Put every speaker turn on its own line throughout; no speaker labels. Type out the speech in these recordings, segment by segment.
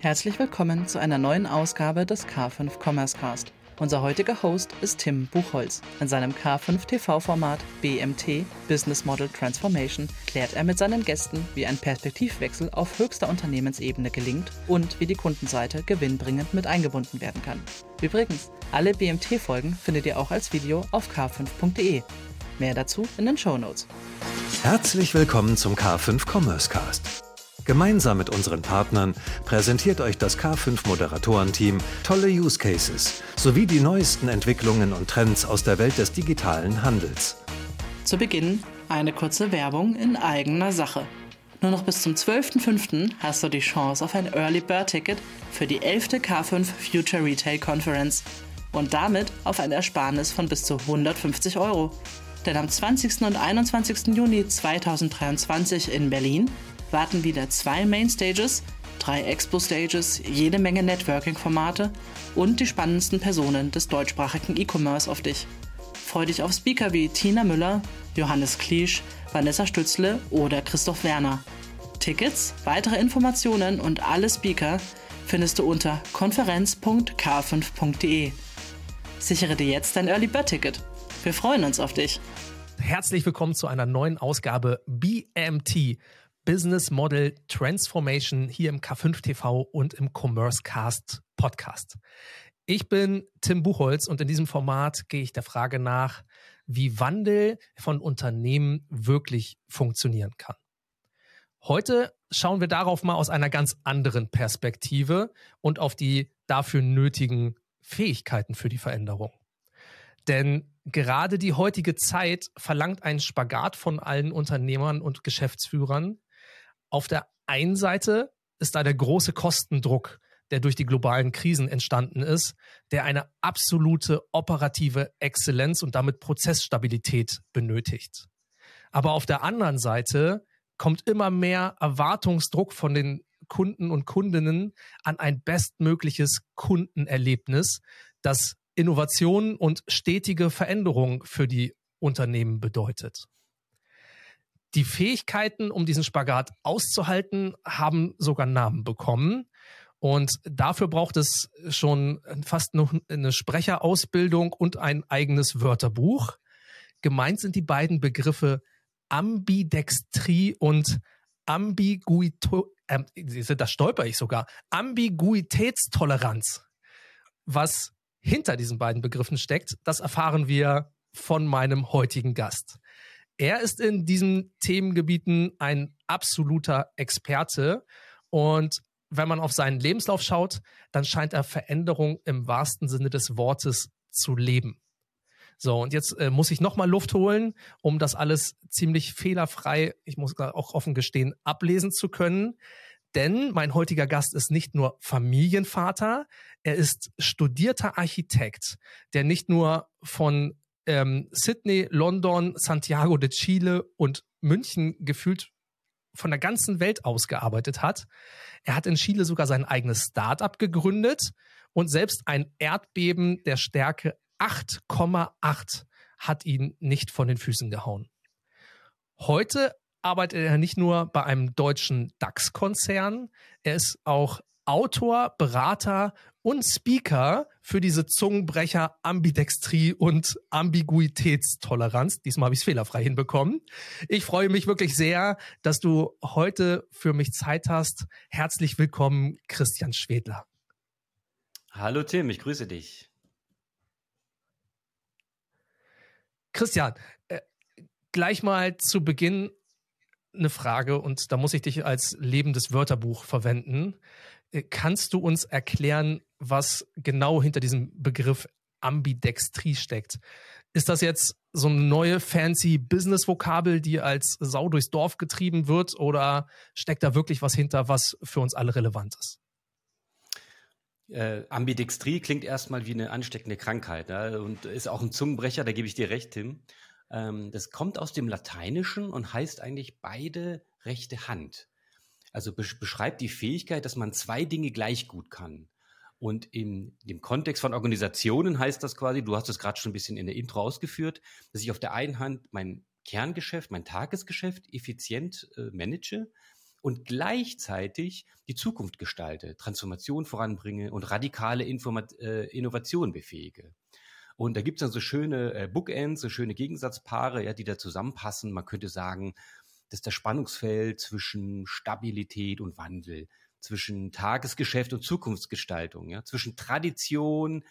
Herzlich willkommen zu einer neuen Ausgabe des K5 Commerce Cast. Unser heutiger Host ist Tim Buchholz. In seinem K5 TV-Format BMT Business Model Transformation klärt er mit seinen Gästen, wie ein Perspektivwechsel auf höchster Unternehmensebene gelingt und wie die Kundenseite gewinnbringend mit eingebunden werden kann. Übrigens, alle BMT-Folgen findet ihr auch als Video auf k5.de. Mehr dazu in den Show Notes.
Herzlich willkommen zum K5 Commerce Cast. Gemeinsam mit unseren Partnern präsentiert euch das K5 Moderatorenteam tolle Use Cases sowie die neuesten Entwicklungen und Trends aus der Welt des digitalen Handels.
Zu Beginn eine kurze Werbung in eigener Sache. Nur noch bis zum 12.05. hast du die Chance auf ein Early Bird Ticket für die 11. K5 Future Retail Conference und damit auf ein Ersparnis von bis zu 150 Euro. Denn am 20. und 21. Juni 2023 in Berlin warten wieder zwei Mainstages, drei Expo-Stages, jede Menge Networking-Formate und die spannendsten Personen des deutschsprachigen E-Commerce auf dich. Freu dich auf Speaker wie Tina Müller, Johannes Kliesch, Vanessa Stützle oder Christoph Werner. Tickets, weitere Informationen und alle Speaker findest du unter konferenz.k5.de. Sichere dir jetzt dein Early Bird Ticket. Wir freuen uns auf dich.
Herzlich willkommen zu einer neuen Ausgabe BMT Business Model Transformation hier im K5 TV und im Commerce Cast Podcast. Ich bin Tim Buchholz und in diesem Format gehe ich der Frage nach, wie Wandel von Unternehmen wirklich funktionieren kann. Heute schauen wir darauf mal aus einer ganz anderen Perspektive und auf die dafür nötigen Fähigkeiten für die Veränderung. Denn gerade die heutige Zeit verlangt einen Spagat von allen Unternehmern und Geschäftsführern, auf der einen Seite ist da der große Kostendruck, der durch die globalen Krisen entstanden ist, der eine absolute operative Exzellenz und damit Prozessstabilität benötigt. Aber auf der anderen Seite kommt immer mehr Erwartungsdruck von den Kunden und Kundinnen an ein bestmögliches Kundenerlebnis, das Innovation und stetige Veränderung für die Unternehmen bedeutet. Die Fähigkeiten, um diesen Spagat auszuhalten, haben sogar Namen bekommen. Und dafür braucht es schon fast noch eine Sprecherausbildung und ein eigenes Wörterbuch. Gemeint sind die beiden Begriffe Ambidextrie und Ambiguito, äh, da stolper ich sogar, Ambiguitätstoleranz. Was hinter diesen beiden Begriffen steckt, das erfahren wir von meinem heutigen Gast. Er ist in diesen Themengebieten ein absoluter Experte und wenn man auf seinen Lebenslauf schaut, dann scheint er Veränderung im wahrsten Sinne des Wortes zu leben. So, und jetzt äh, muss ich nochmal Luft holen, um das alles ziemlich fehlerfrei, ich muss auch offen gestehen, ablesen zu können. Denn mein heutiger Gast ist nicht nur Familienvater, er ist studierter Architekt, der nicht nur von ähm, Sydney, London, Santiago de Chile und München gefühlt von der ganzen Welt aus gearbeitet hat. Er hat in Chile sogar sein eigenes Start-up gegründet und selbst ein Erdbeben der Stärke 8,8 hat ihn nicht von den Füßen gehauen. Heute arbeitet er nicht nur bei einem deutschen DAX-Konzern, er ist auch Autor, Berater und Speaker für diese Zungenbrecher Ambidextrie und Ambiguitätstoleranz. Diesmal habe ich es fehlerfrei hinbekommen. Ich freue mich wirklich sehr, dass du heute für mich Zeit hast. Herzlich willkommen, Christian Schwedler.
Hallo Tim, ich grüße dich.
Christian, äh, gleich mal zu Beginn eine Frage und da muss ich dich als lebendes Wörterbuch verwenden. Äh, kannst du uns erklären, was genau hinter diesem Begriff Ambidextrie steckt? Ist das jetzt so eine neue fancy Business-Vokabel, die als Sau durchs Dorf getrieben wird, oder steckt da wirklich was hinter, was für uns alle relevant ist?
Äh, Ambidextrie klingt erstmal wie eine ansteckende Krankheit ja, und ist auch ein Zungenbrecher, da gebe ich dir recht, Tim. Ähm, das kommt aus dem Lateinischen und heißt eigentlich beide rechte Hand. Also beschreibt die Fähigkeit, dass man zwei Dinge gleich gut kann. Und in dem Kontext von Organisationen heißt das quasi, du hast es gerade schon ein bisschen in der Intro ausgeführt, dass ich auf der einen Hand mein Kerngeschäft, mein Tagesgeschäft effizient äh, manage und gleichzeitig die Zukunft gestalte, Transformation voranbringe und radikale Informat äh, Innovation befähige. Und da gibt es dann so schöne äh, Bookends, so schöne Gegensatzpaare, ja, die da zusammenpassen. Man könnte sagen, dass das Spannungsfeld zwischen Stabilität und Wandel, zwischen Tagesgeschäft und Zukunftsgestaltung, ja, zwischen Tradition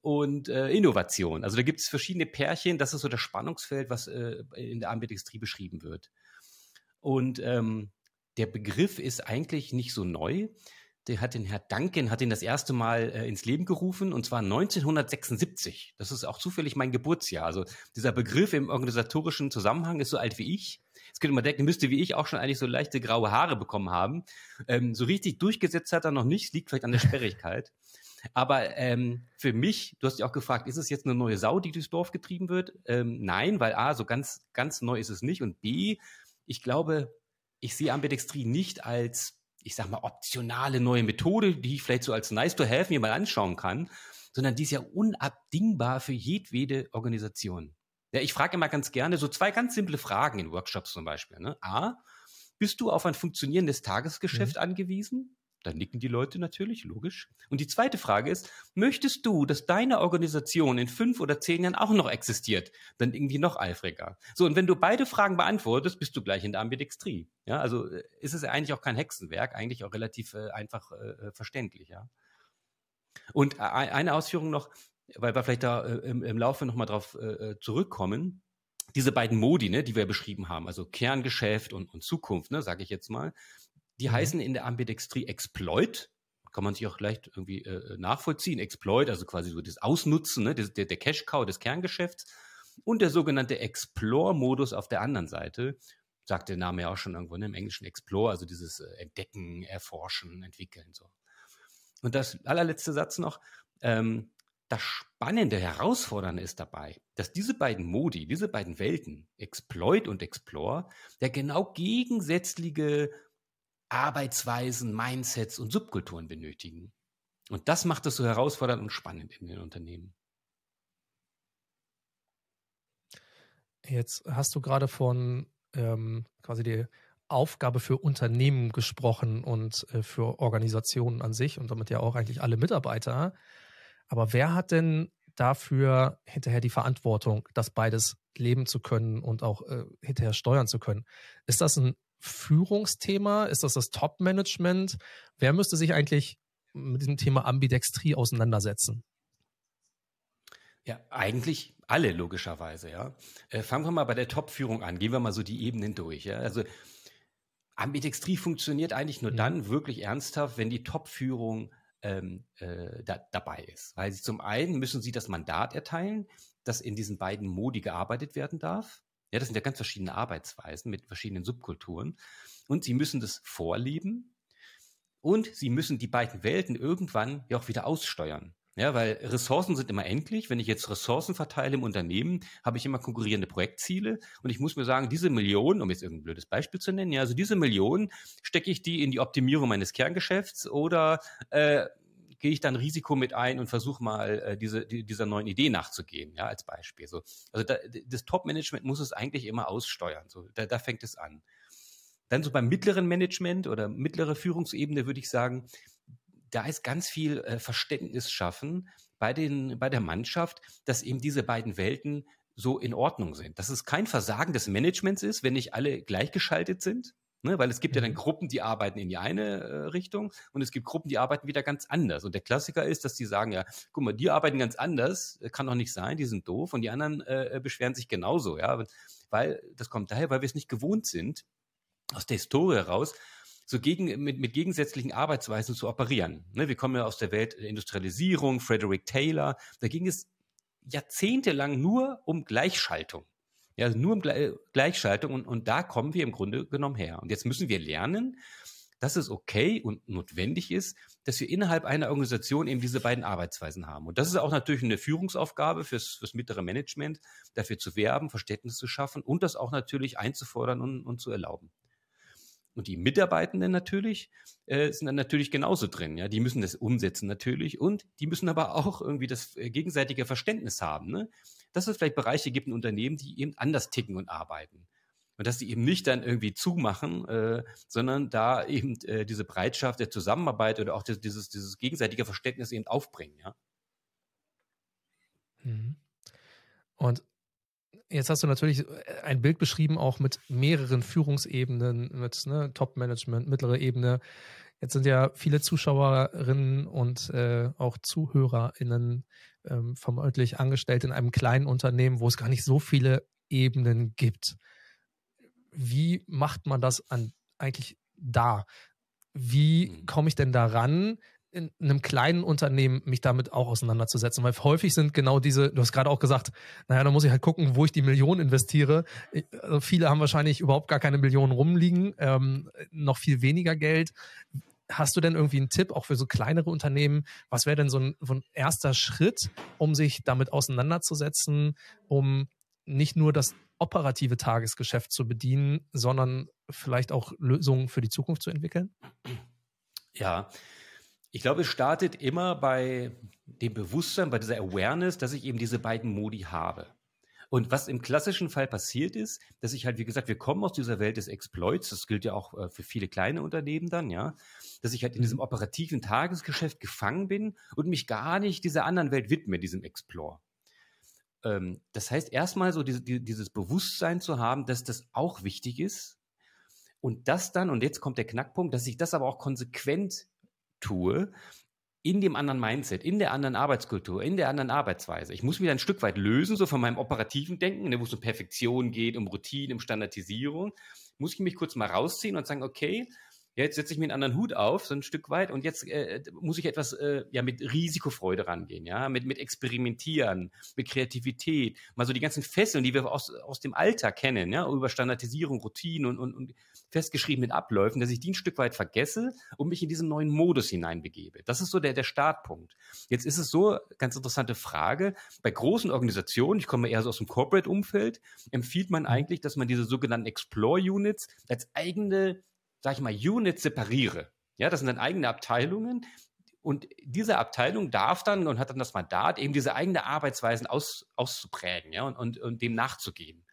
und äh, Innovation. Also da gibt es verschiedene Pärchen, das ist so das Spannungsfeld, was äh, in der Ambidextrie beschrieben wird. Und ähm, der Begriff ist eigentlich nicht so neu. Der hat den Herr Duncan, hat ihn das erste Mal äh, ins Leben gerufen und zwar 1976. Das ist auch zufällig mein Geburtsjahr. Also dieser Begriff im organisatorischen Zusammenhang ist so alt wie ich. Jetzt könnte man denken, müsste wie ich auch schon eigentlich so leichte graue Haare bekommen haben. Ähm, so richtig durchgesetzt hat er noch nicht, liegt vielleicht an der Sperrigkeit. Aber ähm, für mich, du hast ja auch gefragt, ist es jetzt eine neue Sau, die durchs Dorf getrieben wird? Ähm, nein, weil A, so ganz, ganz neu ist es nicht. Und B, ich glaube, ich sehe Ambidextrie nicht als, ich sag mal, optionale neue Methode, die ich vielleicht so als nice to have mir mal anschauen kann, sondern die ist ja unabdingbar für jedwede Organisation. Ja, ich frage immer ganz gerne so zwei ganz simple Fragen in Workshops zum Beispiel. Ne? A, bist du auf ein funktionierendes Tagesgeschäft mhm. angewiesen? Dann nicken die Leute natürlich, logisch. Und die zweite Frage ist, möchtest du, dass deine Organisation in fünf oder zehn Jahren auch noch existiert? Dann irgendwie noch eifriger. So, und wenn du beide Fragen beantwortest, bist du gleich in der Ambidextrie. Ja, also äh, ist es eigentlich auch kein Hexenwerk, eigentlich auch relativ äh, einfach äh, äh verständlich, ja. Und äh, eine Ausführung noch, weil wir vielleicht da äh, im, im Laufe nochmal drauf äh, zurückkommen. Diese beiden Modi, ne, die wir beschrieben haben, also Kerngeschäft und, und Zukunft, ne, sage ich jetzt mal, die mhm. heißen in der Ambidextrie Exploit. Kann man sich auch leicht irgendwie äh, nachvollziehen. Exploit, also quasi so das Ausnutzen, ne, der, der Cash-Cow des Kerngeschäfts. Und der sogenannte Explore-Modus auf der anderen Seite. Sagt der Name ja auch schon irgendwo, ne, im Englischen Explore, also dieses äh, Entdecken, Erforschen, Entwickeln, so. Und das allerletzte Satz noch. Ähm, das Spannende, Herausfordernde ist dabei, dass diese beiden Modi, diese beiden Welten, Exploit und Explore, der genau gegensätzliche Arbeitsweisen, Mindsets und Subkulturen benötigen. Und das macht es so herausfordernd und spannend in den Unternehmen.
Jetzt hast du gerade von ähm, quasi die Aufgabe für Unternehmen gesprochen und äh, für Organisationen an sich und damit ja auch eigentlich alle Mitarbeiter. Aber wer hat denn dafür hinterher die Verantwortung, das beides leben zu können und auch äh, hinterher steuern zu können? Ist das ein Führungsthema? Ist das das Top-Management? Wer müsste sich eigentlich mit diesem Thema Ambidextrie auseinandersetzen?
Ja, eigentlich alle logischerweise, ja. Äh, fangen wir mal bei der Top-Führung an. Gehen wir mal so die Ebenen durch, ja. Also Ambidextrie funktioniert eigentlich nur mhm. dann wirklich ernsthaft, wenn die Top-Führung ähm, äh, da, dabei ist. Weil sie zum einen müssen sie das Mandat erteilen, dass in diesen beiden Modi gearbeitet werden darf. Ja, das sind ja ganz verschiedene Arbeitsweisen mit verschiedenen Subkulturen. Und sie müssen das vorleben und sie müssen die beiden Welten irgendwann ja auch wieder aussteuern. Ja, weil Ressourcen sind immer endlich. Wenn ich jetzt Ressourcen verteile im Unternehmen, habe ich immer konkurrierende Projektziele und ich muss mir sagen, diese Million, um jetzt irgendein blödes Beispiel zu nennen, ja, also diese Million stecke ich die in die Optimierung meines Kerngeschäfts oder äh, gehe ich dann Risiko mit ein und versuche mal äh, diese, die, dieser neuen Idee nachzugehen, ja, als Beispiel. So, also da, das Top-Management muss es eigentlich immer aussteuern. So, da, da fängt es an. Dann so beim mittleren Management oder mittlere Führungsebene würde ich sagen, da ist ganz viel äh, Verständnis schaffen bei, den, bei der Mannschaft, dass eben diese beiden Welten so in Ordnung sind. Dass es kein Versagen des Managements ist, wenn nicht alle gleichgeschaltet sind, Ne, weil es gibt ja dann mhm. Gruppen, die arbeiten in die eine äh, Richtung und es gibt Gruppen, die arbeiten wieder ganz anders. Und der Klassiker ist, dass die sagen, ja, guck mal, die arbeiten ganz anders, äh, kann doch nicht sein, die sind doof und die anderen äh, äh, beschweren sich genauso, ja. Weil, das kommt daher, weil wir es nicht gewohnt sind, aus der Historie heraus, so gegen, mit, mit gegensätzlichen Arbeitsweisen zu operieren. Ne, wir kommen ja aus der Welt der Industrialisierung, Frederick Taylor, da ging es jahrzehntelang nur um Gleichschaltung. Ja, also nur im Gleichschaltung und, und da kommen wir im Grunde genommen her. Und jetzt müssen wir lernen, dass es okay und notwendig ist, dass wir innerhalb einer Organisation eben diese beiden Arbeitsweisen haben. Und das ist auch natürlich eine Führungsaufgabe fürs, fürs mittlere Management, dafür zu werben, Verständnis zu schaffen und das auch natürlich einzufordern und, und zu erlauben. Und die Mitarbeitenden natürlich äh, sind dann natürlich genauso drin. Ja, die müssen das umsetzen natürlich und die müssen aber auch irgendwie das äh, gegenseitige Verständnis haben. Ne? dass es vielleicht Bereiche gibt in Unternehmen, die eben anders ticken und arbeiten. Und dass die eben nicht dann irgendwie zumachen, äh, sondern da eben äh, diese Bereitschaft der Zusammenarbeit oder auch das, dieses, dieses gegenseitige Verständnis eben aufbringen, ja.
Mhm. Und jetzt hast du natürlich ein Bild beschrieben, auch mit mehreren Führungsebenen, mit ne, Top-Management, mittlere Ebene. Jetzt sind ja viele Zuschauerinnen und äh, auch ZuhörerInnen ähm, vermutlich angestellt in einem kleinen Unternehmen, wo es gar nicht so viele Ebenen gibt. Wie macht man das an, eigentlich da? Wie mhm. komme ich denn daran, in einem kleinen Unternehmen mich damit auch auseinanderzusetzen, weil häufig sind genau diese, du hast gerade auch gesagt, naja, da muss ich halt gucken, wo ich die Millionen investiere. Also viele haben wahrscheinlich überhaupt gar keine Millionen rumliegen, ähm, noch viel weniger Geld. Hast du denn irgendwie einen Tipp auch für so kleinere Unternehmen? Was wäre denn so ein, so ein erster Schritt, um sich damit auseinanderzusetzen, um nicht nur das operative Tagesgeschäft zu bedienen, sondern vielleicht auch Lösungen für die Zukunft zu entwickeln?
Ja, ich glaube, es startet immer bei dem Bewusstsein, bei dieser Awareness, dass ich eben diese beiden Modi habe. Und was im klassischen Fall passiert ist, dass ich halt, wie gesagt, wir kommen aus dieser Welt des Exploits, das gilt ja auch äh, für viele kleine Unternehmen dann, ja, dass ich halt in diesem mhm. operativen Tagesgeschäft gefangen bin und mich gar nicht dieser anderen Welt widme, diesem Explore. Ähm, das heißt, erstmal so diese, dieses Bewusstsein zu haben, dass das auch wichtig ist und das dann, und jetzt kommt der Knackpunkt, dass ich das aber auch konsequent tue, in dem anderen Mindset, in der anderen Arbeitskultur, in der anderen Arbeitsweise. Ich muss mich ein Stück weit lösen, so von meinem operativen Denken, ne, wo es um Perfektion geht, um Routine, um Standardisierung. Muss ich mich kurz mal rausziehen und sagen, okay, ja, jetzt setze ich mir einen anderen Hut auf, so ein Stück weit, und jetzt äh, muss ich etwas äh, ja mit Risikofreude rangehen, ja, mit, mit Experimentieren, mit Kreativität, mal so die ganzen Fesseln, die wir aus, aus dem Alltag kennen, ja, über Standardisierung, Routinen und, und, und festgeschriebenen Abläufen, dass ich die ein Stück weit vergesse und mich in diesen neuen Modus hineinbegebe. Das ist so der, der Startpunkt. Jetzt ist es so, ganz interessante Frage, bei großen Organisationen, ich komme eher so aus dem Corporate-Umfeld, empfiehlt man mhm. eigentlich, dass man diese sogenannten Explore-Units als eigene sag ich mal, Units separiere. Ja, das sind dann eigene Abteilungen. Und diese Abteilung darf dann und hat dann das Mandat, eben diese eigene Arbeitsweisen aus, auszuprägen ja, und, und, und dem nachzugehen.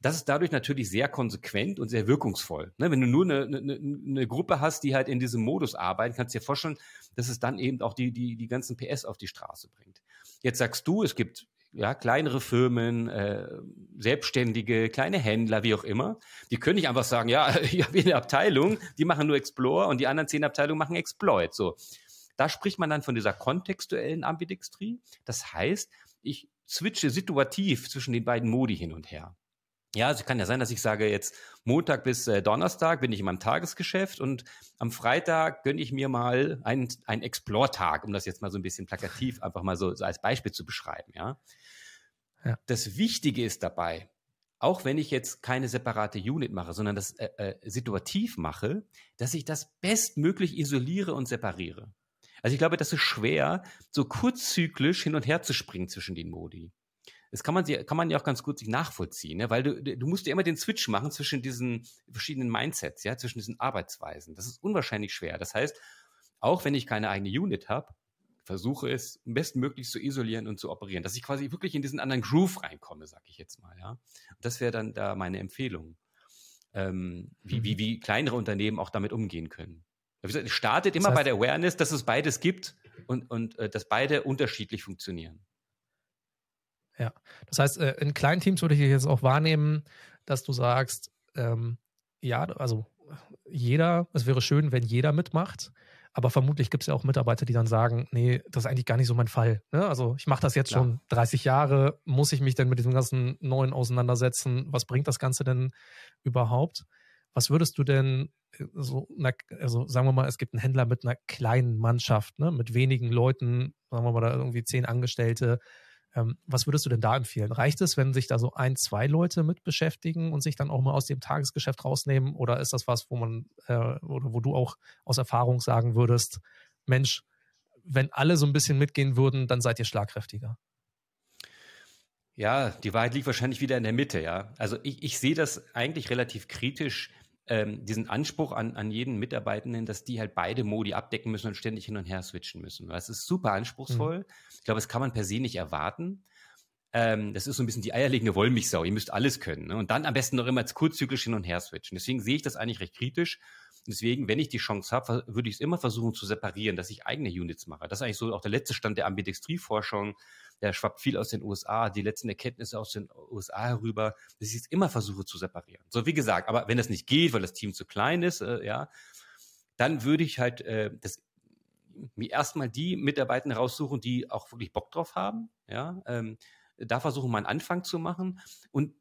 Das ist dadurch natürlich sehr konsequent und sehr wirkungsvoll. Ne, wenn du nur eine, eine, eine, Gruppe hast, die halt in diesem Modus arbeiten, kannst du dir vorstellen, dass es dann eben auch die, die, die ganzen PS auf die Straße bringt. Jetzt sagst du, es gibt ja, kleinere Firmen, äh, Selbstständige, kleine Händler, wie auch immer, die können nicht einfach sagen, ja, ich habe eine Abteilung, die machen nur Explore und die anderen zehn Abteilungen machen Exploit. So, da spricht man dann von dieser kontextuellen Ambidextrie. Das heißt, ich switche situativ zwischen den beiden Modi hin und her. Ja, also kann ja sein, dass ich sage jetzt Montag bis äh, Donnerstag bin ich in meinem Tagesgeschäft und am Freitag gönne ich mir mal einen, einen Explore-Tag, um das jetzt mal so ein bisschen plakativ einfach mal so, so als Beispiel zu beschreiben, ja. Ja. Das Wichtige ist dabei, auch wenn ich jetzt keine separate Unit mache, sondern das äh, äh, situativ mache, dass ich das bestmöglich isoliere und separiere. Also ich glaube, das ist schwer, so kurzzyklisch hin und her zu springen zwischen den Modi das kann man, kann man ja auch ganz gut sich nachvollziehen, ne? weil du, du musst ja immer den Switch machen zwischen diesen verschiedenen Mindsets, ja, zwischen diesen Arbeitsweisen. Das ist unwahrscheinlich schwer. Das heißt, auch wenn ich keine eigene Unit habe, versuche es bestmöglich zu isolieren und zu operieren, dass ich quasi wirklich in diesen anderen Groove reinkomme, sag ich jetzt mal, ja. Das wäre dann da meine Empfehlung, ähm, wie, mhm. wie, wie kleinere Unternehmen auch damit umgehen können. Startet immer das heißt, bei der Awareness, dass es beides gibt und, und äh, dass beide unterschiedlich funktionieren.
Ja, das heißt, äh, in kleinen Teams würde ich jetzt auch wahrnehmen, dass du sagst, ähm, ja, also jeder, es wäre schön, wenn jeder mitmacht, aber vermutlich gibt es ja auch Mitarbeiter, die dann sagen, nee, das ist eigentlich gar nicht so mein Fall. Ne? Also ich mache das jetzt Klar. schon 30 Jahre, muss ich mich denn mit diesem ganzen Neuen auseinandersetzen? Was bringt das Ganze denn überhaupt? Was würdest du denn äh, so, also sagen wir mal, es gibt einen Händler mit einer kleinen Mannschaft, ne, mit wenigen Leuten, sagen wir mal, da irgendwie zehn Angestellte, ähm, was würdest du denn da empfehlen? Reicht es, wenn sich da so ein, zwei Leute mit beschäftigen und sich dann auch mal aus dem Tagesgeschäft rausnehmen? Oder ist das was, wo man äh, oder wo du auch aus Erfahrung sagen würdest, Mensch, wenn alle so ein bisschen mitgehen würden, dann seid ihr schlagkräftiger?
Ja, die Wahrheit liegt wahrscheinlich wieder in der Mitte, ja. Also ich, ich sehe das eigentlich relativ kritisch, ähm, diesen Anspruch an, an jeden Mitarbeitenden, dass die halt beide Modi abdecken müssen und ständig hin und her switchen müssen. Das ist super anspruchsvoll. Mhm. Ich glaube, das kann man per se nicht erwarten. ähm, das ist so ein bisschen die eierlegende Wollmilchsau. Ihr müsst alles können. Ne? Und dann am besten noch immer kurzzyklisch hin und her switchen. Deswegen sehe ich das eigentlich recht kritisch. Deswegen, wenn ich die Chance habe, würde ich es immer versuchen zu separieren, dass ich eigene Units mache. Das ist eigentlich so auch der letzte Stand der Ambidextrie-Forschung. Der schwappt viel aus den USA, die letzten Erkenntnisse aus den USA herüber, dass ich es immer versuche zu separieren. So, wie gesagt, aber wenn das nicht geht, weil das Team zu klein ist, äh, ja, dann würde ich halt äh, das mir erstmal die Mitarbeiter raussuchen, die auch wirklich Bock drauf haben, ja, ähm, da versuchen, mal einen Anfang zu machen und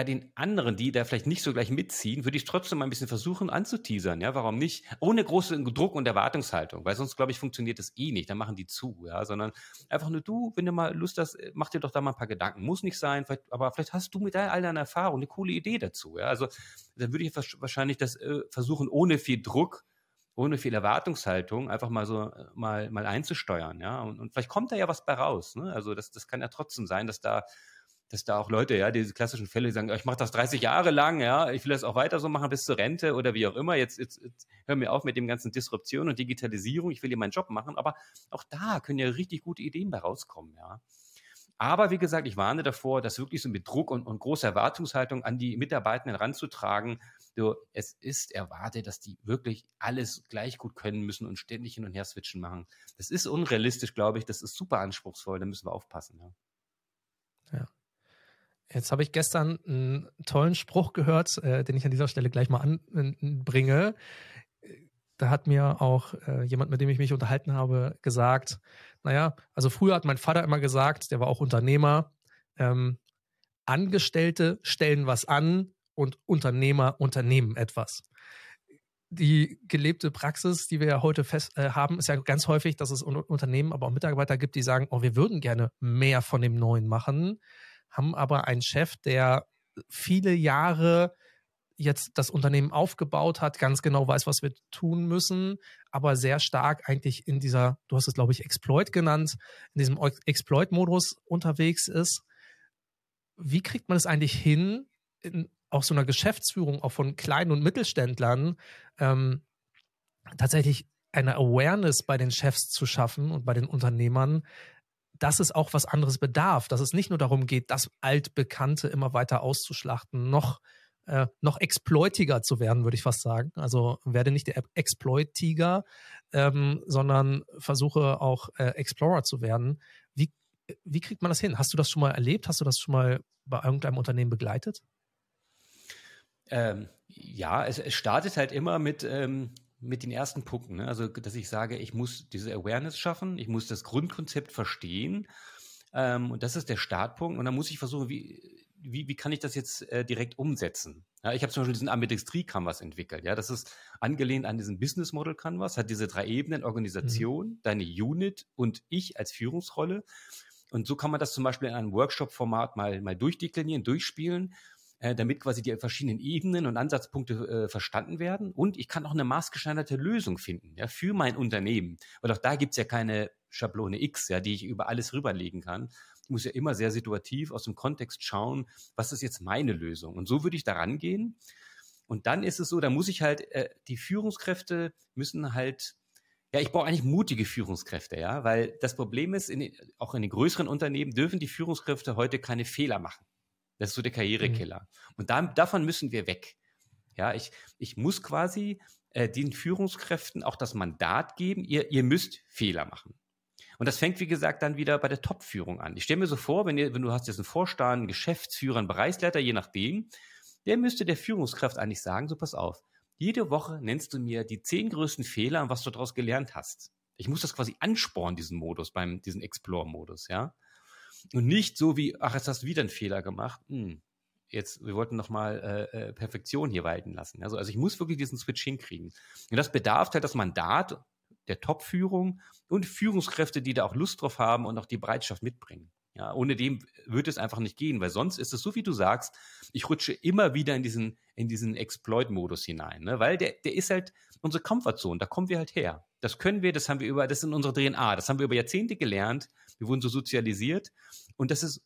bei den anderen, die da vielleicht nicht so gleich mitziehen, würde ich trotzdem mal ein bisschen versuchen anzuteasern, ja, warum nicht? Ohne großen Druck und Erwartungshaltung, weil sonst, glaube ich, funktioniert das eh nicht, dann machen die zu, ja, sondern einfach nur du, wenn du mal Lust hast, äh, mach dir doch da mal ein paar Gedanken, muss nicht sein, aber vielleicht hast du mit all deiner Erfahrung eine coole Idee dazu, ja, also dann würde ich wahrscheinlich das äh, versuchen, ohne viel Druck, ohne viel Erwartungshaltung einfach mal so äh, mal, mal einzusteuern, ja, und, und vielleicht kommt da ja was bei raus, ne? also das, das kann ja trotzdem sein, dass da dass da auch Leute, ja, diese klassischen Fälle, die sagen, ich mache das 30 Jahre lang, ja, ich will das auch weiter so machen bis zur Rente oder wie auch immer. Jetzt, jetzt, jetzt hör mir auf mit dem ganzen Disruption und Digitalisierung, ich will hier meinen Job machen, aber auch da können ja richtig gute Ideen bei rauskommen, ja. Aber wie gesagt, ich warne davor, das wirklich so mit Druck und, und großer Erwartungshaltung an die Mitarbeitenden ranzutragen. So, es ist erwartet, dass die wirklich alles gleich gut können müssen und ständig hin und her switchen machen. Das ist unrealistisch, glaube ich. Das ist super anspruchsvoll. Da müssen wir aufpassen. Ja.
Ja. Jetzt habe ich gestern einen tollen Spruch gehört, äh, den ich an dieser Stelle gleich mal anbringe. Da hat mir auch äh, jemand, mit dem ich mich unterhalten habe, gesagt, naja, also früher hat mein Vater immer gesagt, der war auch Unternehmer, ähm, Angestellte stellen was an und Unternehmer unternehmen etwas. Die gelebte Praxis, die wir ja heute fest äh, haben, ist ja ganz häufig, dass es Unternehmen, aber auch Mitarbeiter gibt, die sagen, oh, wir würden gerne mehr von dem Neuen machen haben aber einen Chef, der viele Jahre jetzt das Unternehmen aufgebaut hat, ganz genau weiß, was wir tun müssen, aber sehr stark eigentlich in dieser, du hast es glaube ich Exploit genannt, in diesem Exploit-Modus unterwegs ist. Wie kriegt man es eigentlich hin, in auch so einer Geschäftsführung, auch von kleinen und Mittelständlern, ähm, tatsächlich eine Awareness bei den Chefs zu schaffen und bei den Unternehmern, dass es auch was anderes bedarf, dass es nicht nur darum geht, das Altbekannte immer weiter auszuschlachten, noch äh, noch exploitiger zu werden, würde ich fast sagen. Also werde nicht der Exploit-Tiger, ähm, sondern versuche auch äh, Explorer zu werden. Wie, wie kriegt man das hin? Hast du das schon mal erlebt? Hast du das schon mal bei irgendeinem Unternehmen begleitet?
Ähm, ja, es, es, startet halt immer mit, ähm, mit den ersten Punkten. Ne? Also, dass ich sage, ich muss diese Awareness schaffen, ich muss das Grundkonzept verstehen. Ähm, und das ist der Startpunkt. Und dann muss ich versuchen, wie, wie, wie kann ich das jetzt äh, direkt umsetzen? Ja, ich habe zum Beispiel diesen Ambidextrie-Canvas entwickelt. Ja, das ist angelehnt an diesen Business Model Canvas, hat diese drei Ebenen, Organisation, mhm. deine Unit und ich als Führungsrolle. Und so kann man das zum Beispiel in einem Workshop-Format mal, mal durchdeklinieren, durchspielen äh, damit quasi die verschiedenen Ebenen und Ansatzpunkte äh, verstanden werden. Und ich kann auch eine maßgeschneiderte Lösung finden ja, für mein Unternehmen. Weil auch da gibt's ja keine Schablone X, ja, die ich über alles rüberlegen kann. Ich muss ja immer sehr situativ aus dem Kontext schauen, was ist jetzt meine Lösung. Und so würde ich da rangehen. Und dann ist es so, da muss ich halt, äh, die Führungskräfte müssen halt ja, ich brauche eigentlich mutige Führungskräfte, ja, weil das Problem ist, in, auch in den größeren Unternehmen dürfen die Führungskräfte heute keine Fehler machen. Das ist so der Karrierekiller. Mhm. Und da, davon müssen wir weg. Ja, ich, ich muss quasi äh, den Führungskräften auch das Mandat geben, ihr, ihr müsst Fehler machen. Und das fängt, wie gesagt, dann wieder bei der Top-Führung an. Ich stelle mir so vor, wenn, ihr, wenn du hast jetzt einen Vorstand, einen Geschäftsführer, einen Bereichsleiter, je nachdem, der müsste der Führungskraft eigentlich sagen, so pass auf, jede Woche nennst du mir die zehn größten Fehler und was du daraus gelernt hast. Ich muss das quasi anspornen, diesen Modus, beim, diesen Explore-Modus, ja. Und nicht so wie, ach, jetzt hast du wieder einen Fehler gemacht. Hm, jetzt, wir wollten noch mal äh, äh, Perfektion hier walten lassen. Also, also ich muss wirklich diesen Switch hinkriegen. Und das bedarf halt das Mandat der Top-Führung und Führungskräfte, die da auch Lust drauf haben und auch die Bereitschaft mitbringen. Ja, ohne dem wird es einfach nicht gehen, weil sonst ist es so, wie du sagst, ich rutsche immer wieder in diesen, in diesen Exploit-Modus hinein, ne? weil der, der ist halt unsere Comfortzone, da kommen wir halt her. Das können wir, das haben wir über, das sind unsere DNA, das haben wir über Jahrzehnte gelernt, wir wurden so sozialisiert und das ist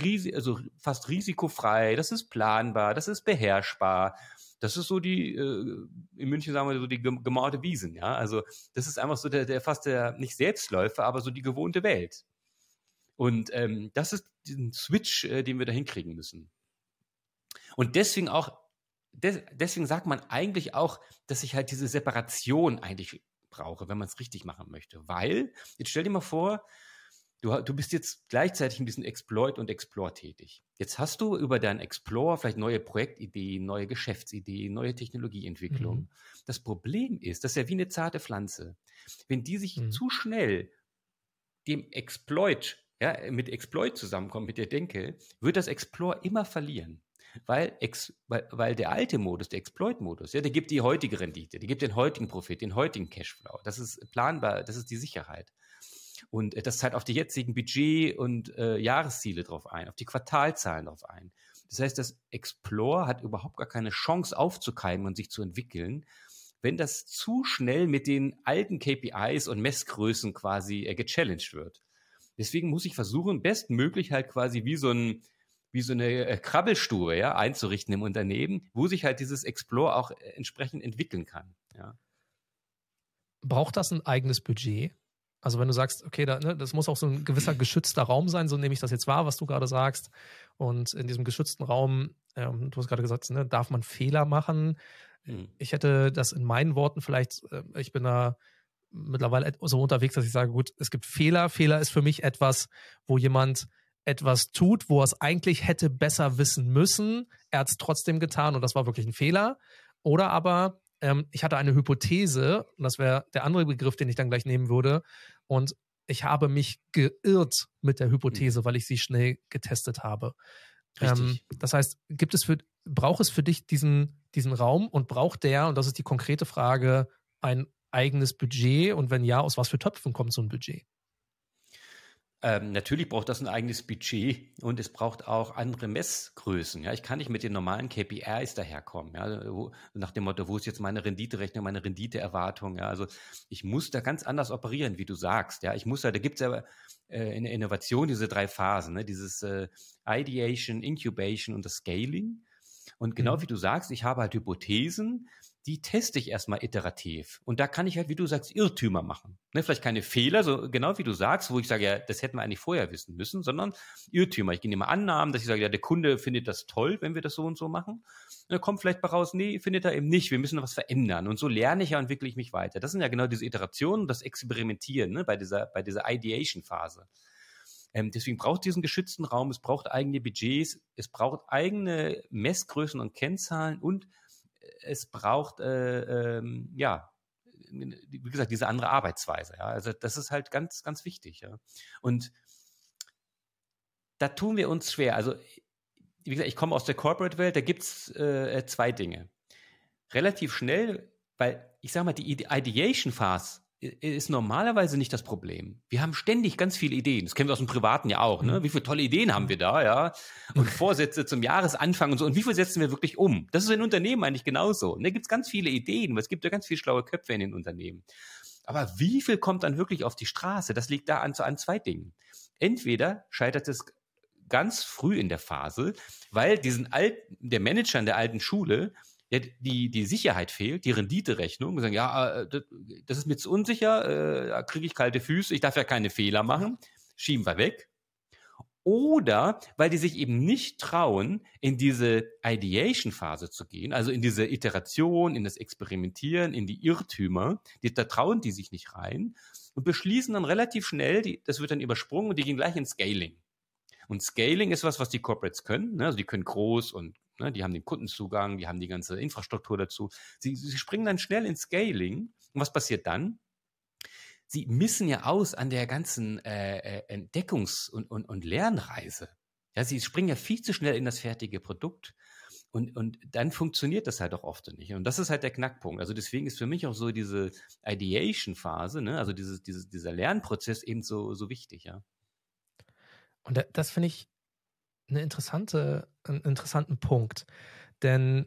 riesig, also fast risikofrei, das ist planbar, das ist beherrschbar. Das ist so die, äh, in München sagen wir so die gemauerte Wiesen, ja. Also das ist einfach so der, der fast der, nicht Selbstläufer, aber so die gewohnte Welt. Und ähm, das ist diesen Switch, äh, den wir da hinkriegen müssen. Und deswegen auch, des, deswegen sagt man eigentlich auch, dass ich halt diese Separation eigentlich brauche, wenn man es richtig machen möchte. Weil, jetzt stell dir mal vor, du, du bist jetzt gleichzeitig in diesem Exploit und Explore tätig. Jetzt hast du über deinen Explore vielleicht neue Projektideen, neue Geschäftsideen, neue Technologieentwicklung. Mhm. Das Problem ist, das ist ja wie eine zarte Pflanze. Wenn die sich mhm. zu schnell dem Exploit, ja, mit Exploit zusammenkommt, mit der Denke, wird das Explore immer verlieren. Weil, ex, weil, weil der alte Modus, der Exploit-Modus, ja, der gibt die heutige Rendite, der gibt den heutigen Profit, den heutigen Cashflow. Das ist planbar, das ist die Sicherheit. Und äh, das zahlt auf die jetzigen Budget- und äh, Jahresziele drauf ein, auf die Quartalzahlen drauf ein. Das heißt, das Explore hat überhaupt gar keine Chance aufzukeimen und sich zu entwickeln, wenn das zu schnell mit den alten KPIs und Messgrößen quasi äh, gechallenged wird. Deswegen muss ich versuchen, bestmöglich halt quasi wie so ein wie so eine äh, Krabbelstube ja, einzurichten im Unternehmen, wo sich halt dieses Explore auch äh, entsprechend entwickeln kann. Ja.
Braucht das ein eigenes Budget? Also wenn du sagst, okay, da, ne, das muss auch so ein gewisser geschützter Raum sein, so nehme ich das jetzt wahr, was du gerade sagst. Und in diesem geschützten Raum, ähm, du hast gerade gesagt, ne, darf man Fehler machen. Mhm. Ich hätte das in meinen Worten vielleicht, äh, ich bin da mittlerweile so unterwegs, dass ich sage, gut, es gibt Fehler. Fehler ist für mich etwas, wo jemand etwas tut, wo er es eigentlich hätte besser wissen müssen. Er hat es trotzdem getan und das war wirklich ein Fehler. Oder aber ähm, ich hatte eine Hypothese, und das wäre der andere Begriff, den ich dann gleich nehmen würde, und ich habe mich geirrt mit der Hypothese, mhm. weil ich sie schnell getestet habe. Ähm, das heißt, gibt es für, braucht es für dich diesen, diesen Raum und braucht der, und das ist die konkrete Frage, ein eigenes Budget? Und wenn ja, aus was für Töpfen kommt so ein Budget?
Ähm, natürlich braucht das ein eigenes Budget und es braucht auch andere Messgrößen. Ja, ich kann nicht mit den normalen KPIs daherkommen. Ja, wo, nach dem Motto, wo ist jetzt meine Renditerechnung, meine Renditeerwartung? Ja, also ich muss da ganz anders operieren, wie du sagst. Ja, ich muss da, da gibt es ja äh, in der Innovation diese drei Phasen, ne? dieses äh, Ideation, Incubation und das Scaling. Und genau mhm. wie du sagst, ich habe halt Hypothesen, die teste ich erstmal iterativ. Und da kann ich halt, wie du sagst, Irrtümer machen. Ne, vielleicht keine Fehler, so genau wie du sagst, wo ich sage, ja, das hätten wir eigentlich vorher wissen müssen, sondern Irrtümer. Ich gehe immer Annahmen, dass ich sage, ja, der Kunde findet das toll, wenn wir das so und so machen. Und dann kommt vielleicht bei raus, nee, findet er eben nicht, wir müssen was verändern. Und so lerne ich ja und entwickle ich mich weiter. Das sind ja genau diese Iterationen, das Experimentieren ne, bei dieser, bei dieser Ideation-Phase. Ähm, deswegen braucht es diesen geschützten Raum, es braucht eigene Budgets, es braucht eigene Messgrößen und Kennzahlen und es braucht, äh, ähm, ja, wie gesagt, diese andere Arbeitsweise. Ja? Also das ist halt ganz, ganz wichtig. Ja? Und da tun wir uns schwer. Also, wie gesagt, ich komme aus der Corporate-Welt, da gibt es äh, zwei Dinge. Relativ schnell, weil ich sage mal, die Ideation-Phase ist normalerweise nicht das Problem. Wir haben ständig ganz viele Ideen. Das kennen wir aus dem Privaten ja auch. Ne? Mhm. Wie viele tolle Ideen haben wir da, ja? Und Vorsätze zum Jahresanfang und so. Und wie viel setzen wir wirklich um? Das ist in Unternehmen eigentlich genauso. Und da gibt es ganz viele Ideen, weil es gibt ja ganz viele schlaue Köpfe in den Unternehmen. Aber wie viel kommt dann wirklich auf die Straße? Das liegt da an, an zwei Dingen. Entweder scheitert es ganz früh in der Phase, weil diesen alten, der Manager in der alten Schule die, die Sicherheit fehlt, die Renditerechnung, sagen, ja, äh, das ist mir zu unsicher, äh, da kriege ich kalte Füße, ich darf ja keine Fehler machen, schieben wir weg. Oder weil die sich eben nicht trauen, in diese Ideation-Phase zu gehen, also in diese Iteration, in das Experimentieren, in die Irrtümer, die, da trauen die sich nicht rein und beschließen dann relativ schnell, die, das wird dann übersprungen und die gehen gleich in Scaling. Und Scaling ist was, was die Corporates können. Ne? Also die können groß und Ne? Die haben den Kundenzugang, die haben die ganze Infrastruktur dazu. Sie, sie springen dann schnell ins Scaling. Und was passiert dann? Sie missen ja aus an der ganzen äh, äh, Entdeckungs- und, und, und Lernreise. Ja, sie springen ja viel zu schnell in das fertige Produkt. Und, und dann funktioniert das halt auch oft nicht. Und das ist halt der Knackpunkt. Also deswegen ist für mich auch so diese Ideation-Phase, ne? also dieses, dieses, dieser Lernprozess eben so, so wichtig, ja.
Und das finde ich eine interessante, einen interessanten Punkt. Denn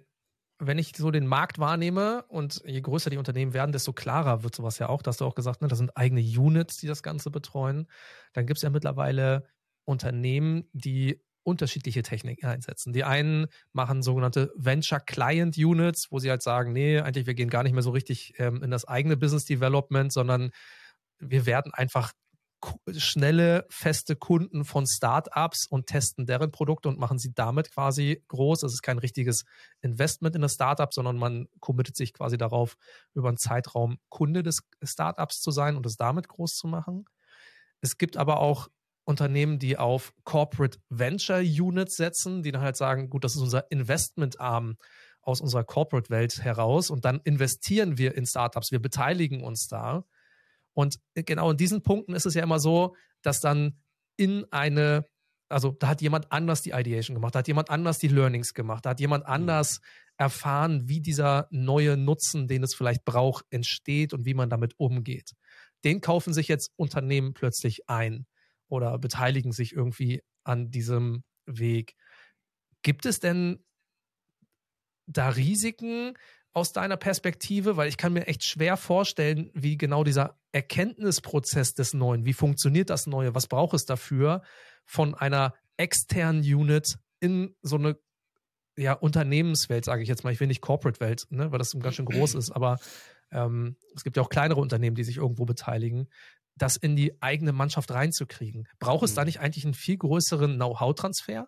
wenn ich so den Markt wahrnehme und je größer die Unternehmen werden, desto klarer wird sowas ja auch. Da hast du auch gesagt, ne, das sind eigene Units, die das Ganze betreuen. Dann gibt es ja mittlerweile Unternehmen, die unterschiedliche Techniken einsetzen. Die einen machen sogenannte Venture Client Units, wo sie halt sagen, nee, eigentlich wir gehen gar nicht mehr so richtig ähm, in das eigene Business Development, sondern wir werden einfach schnelle, feste Kunden von Startups und testen deren Produkte und machen sie damit quasi groß. Es ist kein richtiges Investment in das Startup, sondern man committet sich quasi darauf, über einen Zeitraum Kunde des Startups zu sein und es damit groß zu machen. Es gibt aber auch Unternehmen, die auf Corporate Venture Units setzen, die dann halt sagen, gut, das ist unser Investmentarm aus unserer Corporate-Welt heraus und dann investieren wir in Startups, wir beteiligen uns da. Und genau in diesen Punkten ist es ja immer so, dass dann in eine, also da hat jemand anders die Ideation gemacht, da hat jemand anders die Learnings gemacht, da hat jemand mhm. anders erfahren, wie dieser neue Nutzen, den es vielleicht braucht, entsteht und wie man damit umgeht. Den kaufen sich jetzt Unternehmen plötzlich ein oder beteiligen sich irgendwie an diesem Weg. Gibt es denn da Risiken, aus deiner Perspektive? Weil ich kann mir echt schwer vorstellen, wie genau dieser Erkenntnisprozess des Neuen, wie funktioniert das Neue, was braucht es dafür, von einer externen Unit in so eine ja, Unternehmenswelt, sage ich jetzt mal. Ich will nicht Corporate-Welt, ne, weil das ganz schön groß ist, aber ähm, es gibt ja auch kleinere Unternehmen, die sich irgendwo beteiligen, das in die eigene Mannschaft reinzukriegen. Braucht es da mhm. nicht eigentlich einen viel größeren Know-how-Transfer?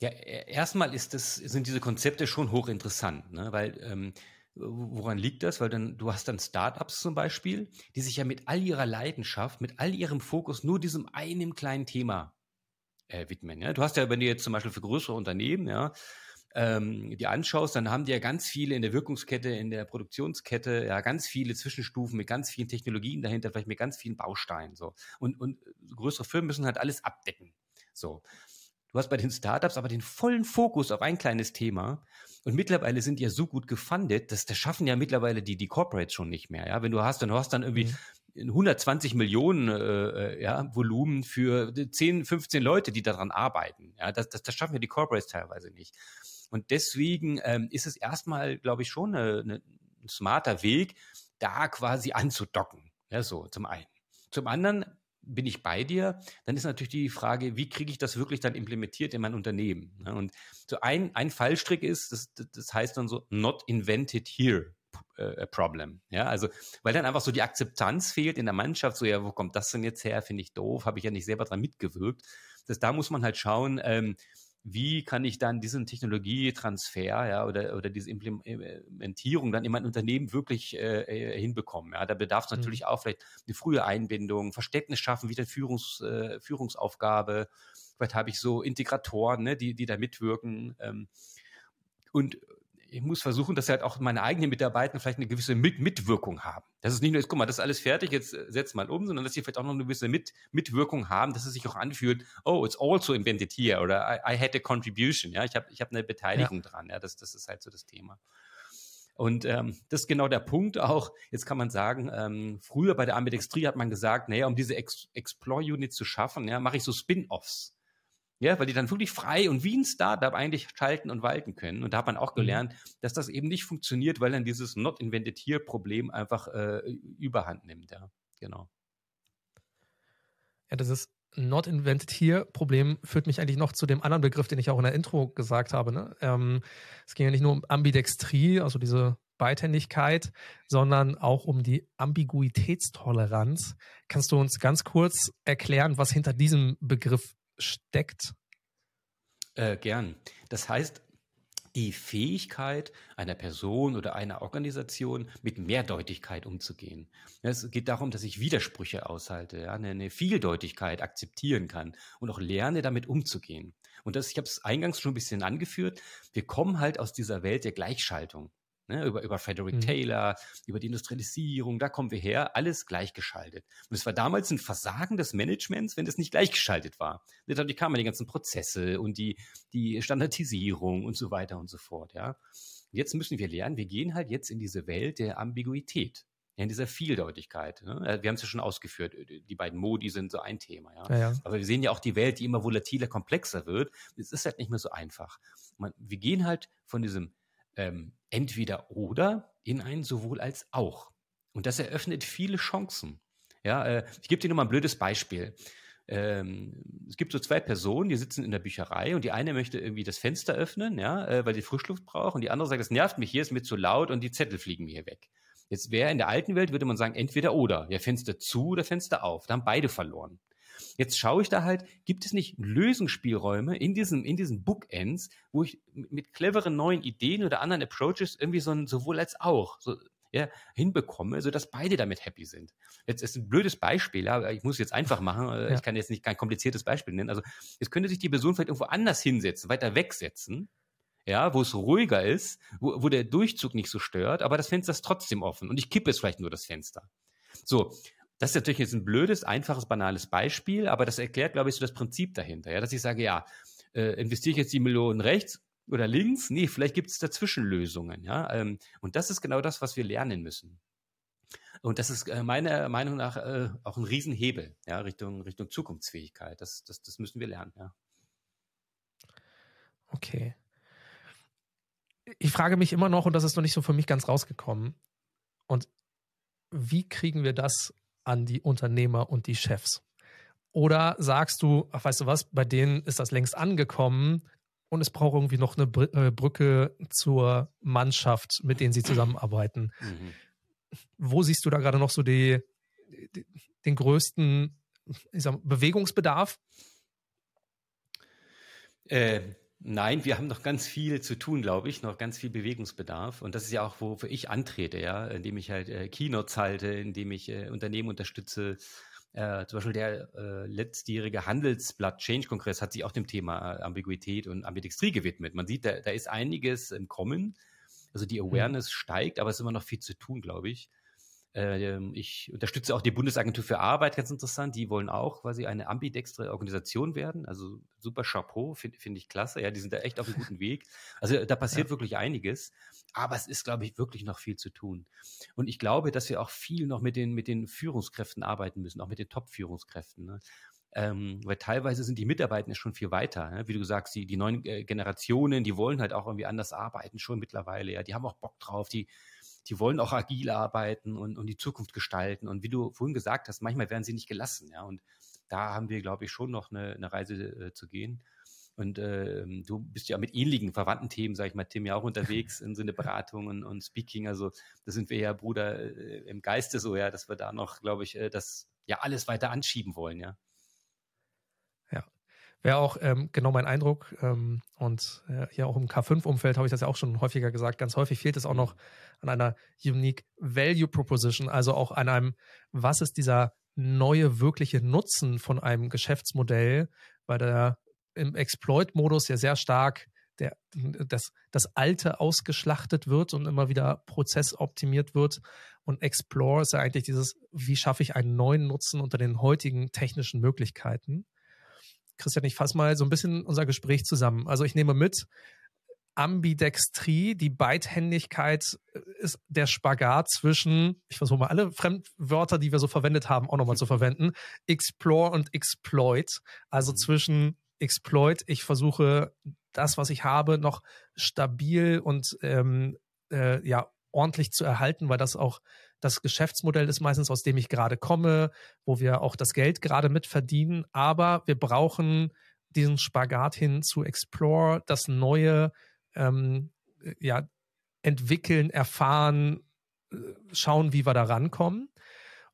Ja, e, erstmal ist das, sind diese Konzepte schon hochinteressant, ne? weil ähm, woran liegt das? Weil dann, du hast dann Startups zum Beispiel, die sich ja mit all ihrer Leidenschaft, mit all ihrem Fokus nur diesem einen kleinen Thema äh, widmen. Ja? Du hast ja, wenn du jetzt zum Beispiel für größere Unternehmen, ja, ähm, die anschaust, dann haben die ja ganz viele in der Wirkungskette, in der Produktionskette, ja, ganz viele Zwischenstufen mit ganz vielen Technologien dahinter, vielleicht mit ganz vielen Bausteinen. So. Und, und größere Firmen müssen halt alles abdecken. So. Du hast bei den Startups aber den vollen Fokus auf ein kleines Thema. Und mittlerweile sind die ja so gut gefundet, dass das schaffen ja mittlerweile die, die Corporates schon nicht mehr. Ja, wenn du hast, dann hast dann irgendwie mhm. 120 Millionen äh, äh, ja, Volumen für 10, 15 Leute, die daran arbeiten. Ja, das, das, das schaffen ja die Corporates teilweise nicht. Und deswegen ähm, ist es erstmal, glaube ich, schon eine, eine, ein smarter Weg, da quasi anzudocken. Ja, so zum einen. Zum anderen bin ich bei dir, dann ist natürlich die Frage, wie kriege ich das wirklich dann implementiert in mein Unternehmen? Ne? Und so ein, ein Fallstrick ist, das, das heißt dann so, not invented here. Äh, problem. Ja, also, weil dann einfach so die Akzeptanz fehlt in der Mannschaft, so, ja, wo kommt das denn jetzt her? Finde ich doof, habe ich ja nicht selber dran mitgewirkt. Das, da muss man halt schauen, ähm, wie kann ich dann diesen Technologietransfer ja, oder, oder diese Implementierung dann in mein Unternehmen wirklich äh, äh hinbekommen. Ja. Da bedarf es mhm. natürlich auch vielleicht eine frühe Einbindung, Verständnis schaffen, wieder Führungs, äh, Führungsaufgabe. Vielleicht habe ich so Integratoren, ne, die, die da mitwirken. Ähm, und ich muss versuchen, dass halt auch meine eigenen Mitarbeiter vielleicht eine gewisse Mit Mitwirkung haben. Das ist nicht nur, jetzt, guck mal, das ist alles fertig, jetzt äh, setz mal um, sondern dass sie vielleicht auch noch eine gewisse Mit Mitwirkung haben, dass es sich auch anfühlt, oh, it's also invented here oder I, I had a contribution. Ja, ich habe ich hab eine Beteiligung ja. dran. Ja, das, das ist halt so das Thema. Und ähm, das ist genau der Punkt auch. Jetzt kann man sagen, ähm, früher bei der Ambidextrie hat man gesagt, naja, um diese Ex Explore-Unit zu schaffen, ja, mache ich so Spin-offs. Ja, weil die dann wirklich frei und wie ein Startup eigentlich schalten und walten können. Und da hat man auch mhm. gelernt, dass das eben nicht funktioniert, weil dann dieses Not Invented Here Problem einfach äh, überhand nimmt. Ja, genau.
Ja, das ist Not Invented Here Problem führt mich eigentlich noch zu dem anderen Begriff, den ich auch in der Intro gesagt habe. Ne? Ähm, es ging ja nicht nur um Ambidextrie, also diese Beidhändigkeit, sondern auch um die Ambiguitätstoleranz. Kannst du uns ganz kurz erklären, was hinter diesem Begriff steckt?
Äh, gern. Das heißt, die Fähigkeit einer Person oder einer Organisation mit Mehrdeutigkeit umzugehen. Es geht darum, dass ich Widersprüche aushalte, ja, eine Vieldeutigkeit akzeptieren kann und auch lerne, damit umzugehen. Und das, ich habe es eingangs schon ein bisschen angeführt, wir kommen halt aus dieser Welt der Gleichschaltung ne, über, über Frederick mhm. Taylor, über die Industrialisierung, da kommen wir her, alles gleichgeschaltet. Und es war damals ein Versagen des Managements, wenn es nicht gleichgeschaltet war. Dadurch kamen die ganzen Prozesse und die, die Standardisierung und so weiter und so fort, ja. jetzt müssen wir lernen, wir gehen halt jetzt in diese Welt der Ambiguität in dieser Vieldeutigkeit. Ne? Äh, wir haben es ja schon ausgeführt, äh, die beiden Modi sind so ein Thema. Ja? Ja, ja? Aber wir sehen ja auch die Welt, die immer volatiler, komplexer wird. Es ist halt nicht mehr so einfach. Man, wir gehen halt von diesem ähm, entweder oder in ein sowohl als auch. Und das eröffnet viele Chancen. Ja, äh, ich gebe dir nur mal ein blödes Beispiel. Ähm, es gibt so zwei Personen, die sitzen in der Bücherei und die eine möchte irgendwie das Fenster öffnen, ja, äh, weil sie Frischluft braucht und die andere sagt, das nervt mich hier, ist mir zu laut und die Zettel fliegen mir hier weg. Jetzt wäre in der alten Welt, würde man sagen, entweder oder. Ja, Fenster zu oder Fenster auf. Da haben beide verloren. Jetzt schaue ich da halt, gibt es nicht Lösungsspielräume in diesen, in diesen Bookends, wo ich mit cleveren neuen Ideen oder anderen Approaches irgendwie so ein sowohl als auch so, ja, hinbekomme, sodass beide damit happy sind. Jetzt ist ein blödes Beispiel, aber ich muss jetzt einfach machen. Äh, ja. Ich kann jetzt nicht kein kompliziertes Beispiel nennen. Also jetzt könnte sich die Person vielleicht irgendwo anders hinsetzen, weiter wegsetzen, ja, wo es ruhiger ist, wo, wo der Durchzug nicht so stört, aber das Fenster ist trotzdem offen und ich kippe es vielleicht nur das Fenster. So, das ist natürlich jetzt ein blödes, einfaches, banales Beispiel, aber das erklärt, glaube ich, so das Prinzip dahinter, ja, dass ich sage, ja, äh, investiere ich jetzt die Millionen rechts oder links? Nee, vielleicht gibt es Dazwischenlösungen, ja. Ähm, und das ist genau das, was wir lernen müssen. Und das ist äh, meiner Meinung nach äh, auch ein Riesenhebel, ja, Richtung, Richtung Zukunftsfähigkeit. Das, das, das müssen wir lernen, ja.
Okay. Ich frage mich immer noch, und das ist noch nicht so für mich ganz rausgekommen, und wie kriegen wir das an die Unternehmer und die Chefs? Oder sagst du, ach, weißt du was, bei denen ist das längst angekommen und es braucht irgendwie noch eine äh, Brücke zur Mannschaft, mit denen sie zusammenarbeiten. Mhm. Wo siehst du da gerade noch so die, die den größten sag, Bewegungsbedarf?
Äh, nein, wir haben noch ganz viel zu tun, glaube ich, noch ganz viel Bewegungsbedarf. Und das ist ja auch, wofür ich antrete, ja, indem ich halt äh, Keynotes halte, indem ich äh, Unternehmen unterstütze. Äh, zum Beispiel der äh, letztjährige Handelsblatt Change Kongress hat sich auch dem Thema äh, Ambiguität und Ambidextrie gewidmet. Man sieht, da, da ist einiges im Kommen. Also die. Awareness mhm. steigt, aber es ist immer noch viel zu tun, glaube ich. Ähm, ich unterstütze auch die Bundesagentur für Arbeit, ganz interessant. Die wollen auch quasi eine ambidextre Organisation werden. Also super Chapeau, finde find ich klasse. Ja, die sind da echt auf einem guten Weg. Also da passiert ja. wirklich einiges. Aber es ist, glaube ich, wirklich noch viel zu tun. Und ich glaube, dass wir auch viel noch mit den, mit den Führungskräften arbeiten müssen, auch mit den Top-Führungskräften. Ne? Ähm, weil teilweise sind die Mitarbeiter schon viel weiter. Ne? Wie du sagst, die, die neuen äh, Generationen, die wollen halt auch irgendwie anders arbeiten, schon mittlerweile. Ja, die haben auch Bock drauf, die, die wollen auch agil arbeiten und, und die Zukunft gestalten. Und wie du vorhin gesagt hast, manchmal werden sie nicht gelassen. Ja, und da haben wir, glaube ich, schon noch eine, eine Reise äh, zu gehen. Und äh, du bist ja mit ähnlichen verwandten Themen, sage ich mal, Tim, ja auch unterwegs in Sinne Beratungen und Speaking. Also da sind wir ja, Bruder, äh, im Geiste so, ja, dass wir da noch, glaube ich, äh, das ja alles weiter anschieben wollen, ja.
Wäre auch ähm, genau mein Eindruck. Ähm, und äh, hier auch im K5-Umfeld habe ich das ja auch schon häufiger gesagt. Ganz häufig fehlt es auch noch an einer Unique Value Proposition, also auch an einem, was ist dieser neue wirkliche Nutzen von einem Geschäftsmodell, weil der im Exploit-Modus ja sehr stark der, das, das Alte ausgeschlachtet wird und immer wieder prozessoptimiert wird. Und Explore ist ja eigentlich dieses, wie schaffe ich einen neuen Nutzen unter den heutigen technischen Möglichkeiten. Christian, ich fasse mal so ein bisschen unser Gespräch zusammen. Also ich nehme mit, Ambidextrie, die Beidhändigkeit äh, ist der Spagat zwischen, ich versuche mal alle Fremdwörter, die wir so verwendet haben, auch nochmal zu verwenden, Explore und Exploit. Also mhm. zwischen Exploit, ich versuche das, was ich habe, noch stabil und ähm, äh, ja ordentlich zu erhalten, weil das auch das Geschäftsmodell ist meistens, aus dem ich gerade komme, wo wir auch das Geld gerade mit verdienen. Aber wir brauchen diesen Spagat hin zu Explore, das Neue, ähm, ja, entwickeln, erfahren, äh, schauen, wie wir da rankommen.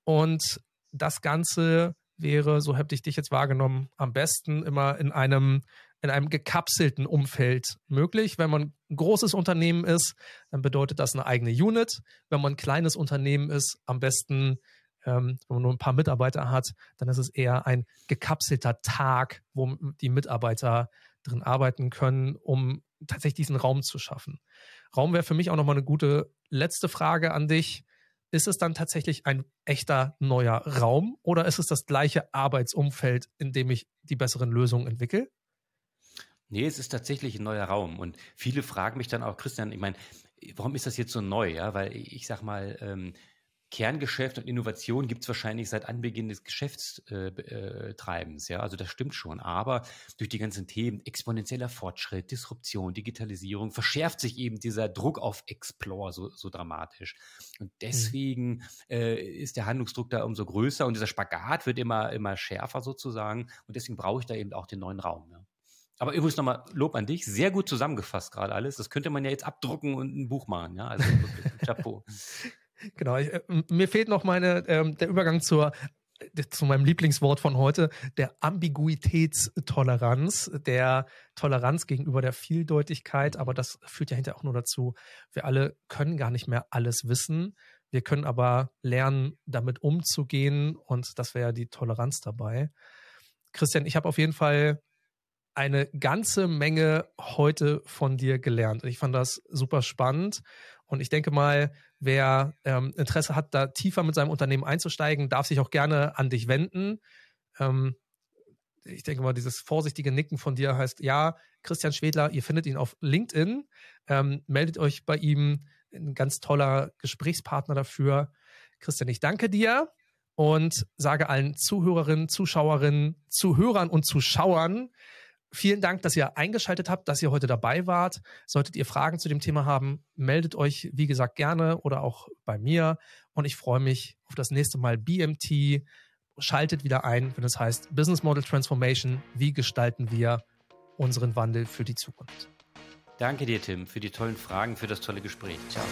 Und das Ganze wäre, so hätte ich dich jetzt wahrgenommen, am besten immer in einem in einem gekapselten Umfeld möglich. Wenn man ein großes Unternehmen ist, dann bedeutet das eine eigene Unit. Wenn man ein kleines Unternehmen ist, am besten, ähm, wenn man nur ein paar Mitarbeiter hat, dann ist es eher ein gekapselter Tag, wo die Mitarbeiter drin arbeiten können, um tatsächlich diesen Raum zu schaffen. Raum wäre für mich auch nochmal eine gute letzte Frage an dich. Ist es dann tatsächlich ein echter neuer Raum oder ist es das gleiche Arbeitsumfeld, in dem ich die besseren Lösungen entwickle?
Nee, es ist tatsächlich ein neuer Raum. Und viele fragen mich dann auch, Christian, ich meine, warum ist das jetzt so neu? Ja, weil ich sag mal, ähm, Kerngeschäft und Innovation gibt es wahrscheinlich seit Anbeginn des Geschäftstreibens, äh, äh, ja, also das stimmt schon. Aber durch die ganzen Themen exponentieller Fortschritt, Disruption, Digitalisierung verschärft sich eben dieser Druck auf Explore so, so dramatisch. Und mhm. deswegen mhm. äh, ist der Handlungsdruck da umso größer und dieser Spagat wird immer, immer schärfer sozusagen. Und deswegen brauche ich da eben auch den neuen Raum. Ja. Aber übrigens nochmal Lob an dich. Sehr gut zusammengefasst gerade alles. Das könnte man ja jetzt abdrucken und ein Buch machen. Ja, also Chapeau.
Genau, ich, äh, mir fehlt noch meine, ähm, der Übergang zur zu meinem Lieblingswort von heute, der Ambiguitätstoleranz, der Toleranz gegenüber der Vieldeutigkeit. Aber das führt ja hinterher auch nur dazu, wir alle können gar nicht mehr alles wissen. Wir können aber lernen, damit umzugehen und das wäre ja die Toleranz dabei. Christian, ich habe auf jeden Fall eine ganze Menge heute von dir gelernt. Ich fand das super spannend und ich denke mal, wer ähm, Interesse hat, da tiefer mit seinem Unternehmen einzusteigen, darf sich auch gerne an dich wenden. Ähm, ich denke mal, dieses vorsichtige Nicken von dir heißt, ja, Christian Schwedler, ihr findet ihn auf LinkedIn, ähm, meldet euch bei ihm, ein ganz toller Gesprächspartner dafür. Christian, ich danke dir und sage allen Zuhörerinnen, Zuschauerinnen, Zuhörern und Zuschauern, Vielen Dank, dass ihr eingeschaltet habt, dass ihr heute dabei wart. Solltet ihr Fragen zu dem Thema haben, meldet euch, wie gesagt, gerne oder auch bei mir. Und ich freue mich auf das nächste Mal BMT. Schaltet wieder ein, wenn es heißt Business Model Transformation. Wie gestalten wir unseren Wandel für die Zukunft?
Danke dir, Tim, für die tollen Fragen, für das tolle Gespräch. Ciao.